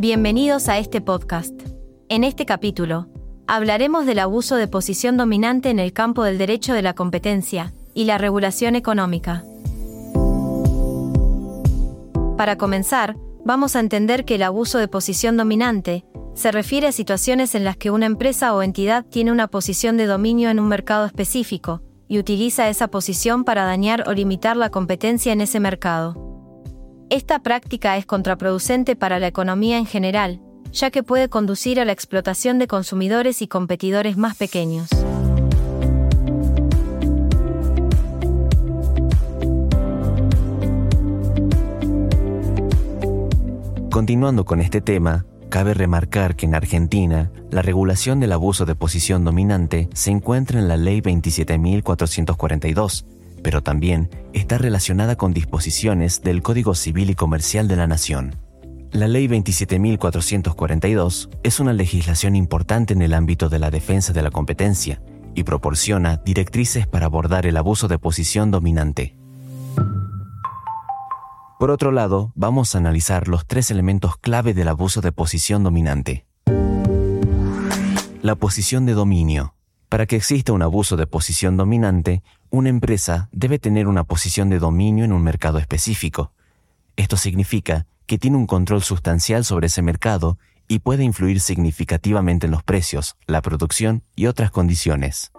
Bienvenidos a este podcast. En este capítulo, hablaremos del abuso de posición dominante en el campo del derecho de la competencia y la regulación económica. Para comenzar, vamos a entender que el abuso de posición dominante se refiere a situaciones en las que una empresa o entidad tiene una posición de dominio en un mercado específico y utiliza esa posición para dañar o limitar la competencia en ese mercado. Esta práctica es contraproducente para la economía en general, ya que puede conducir a la explotación de consumidores y competidores más pequeños. Continuando con este tema, cabe remarcar que en Argentina, la regulación del abuso de posición dominante se encuentra en la Ley 27.442, pero también está relacionada con disposiciones del Código Civil y Comercial de la Nación. La Ley 27.442 es una legislación importante en el ámbito de la defensa de la competencia y proporciona directrices para abordar el abuso de posición dominante. Por otro lado, vamos a analizar los tres elementos clave del abuso de posición dominante. La posición de dominio. Para que exista un abuso de posición dominante, una empresa debe tener una posición de dominio en un mercado específico. Esto significa que tiene un control sustancial sobre ese mercado y puede influir significativamente en los precios, la producción y otras condiciones.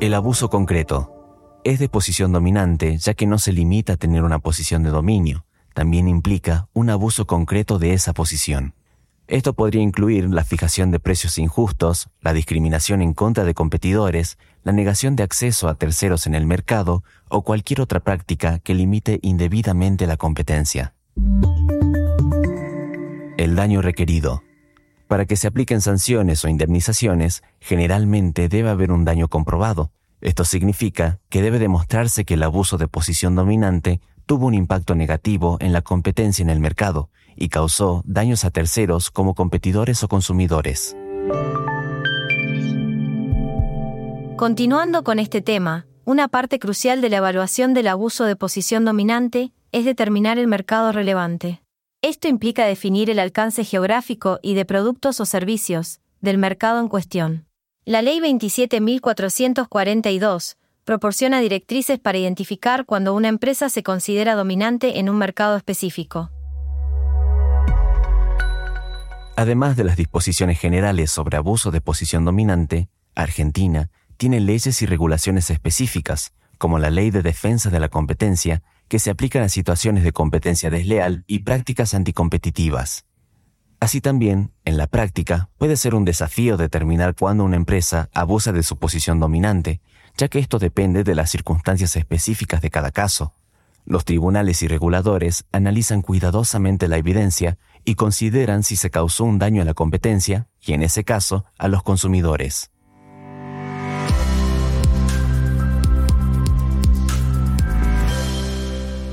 El abuso concreto es de posición dominante ya que no se limita a tener una posición de dominio, también implica un abuso concreto de esa posición. Esto podría incluir la fijación de precios injustos, la discriminación en contra de competidores, la negación de acceso a terceros en el mercado o cualquier otra práctica que limite indebidamente la competencia. El daño requerido. Para que se apliquen sanciones o indemnizaciones, generalmente debe haber un daño comprobado. Esto significa que debe demostrarse que el abuso de posición dominante tuvo un impacto negativo en la competencia en el mercado y causó daños a terceros como competidores o consumidores. Continuando con este tema, una parte crucial de la evaluación del abuso de posición dominante es determinar el mercado relevante. Esto implica definir el alcance geográfico y de productos o servicios del mercado en cuestión. La Ley 27.442 proporciona directrices para identificar cuando una empresa se considera dominante en un mercado específico. Además de las disposiciones generales sobre abuso de posición dominante, Argentina tiene leyes y regulaciones específicas, como la Ley de Defensa de la Competencia, que se aplican a situaciones de competencia desleal y prácticas anticompetitivas. Así también, en la práctica, puede ser un desafío determinar cuándo una empresa abusa de su posición dominante, ya que esto depende de las circunstancias específicas de cada caso. Los tribunales y reguladores analizan cuidadosamente la evidencia y consideran si se causó un daño a la competencia y, en ese caso, a los consumidores.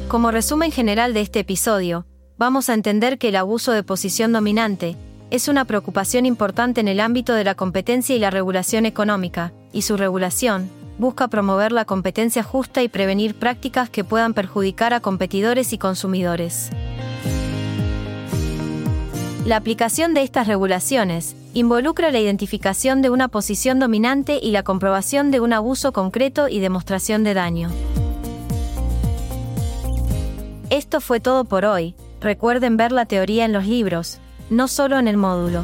Como resumen general de este episodio, vamos a entender que el abuso de posición dominante es una preocupación importante en el ámbito de la competencia y la regulación económica, y su regulación, busca promover la competencia justa y prevenir prácticas que puedan perjudicar a competidores y consumidores. La aplicación de estas regulaciones involucra la identificación de una posición dominante y la comprobación de un abuso concreto y demostración de daño. Esto fue todo por hoy. Recuerden ver la teoría en los libros, no solo en el módulo.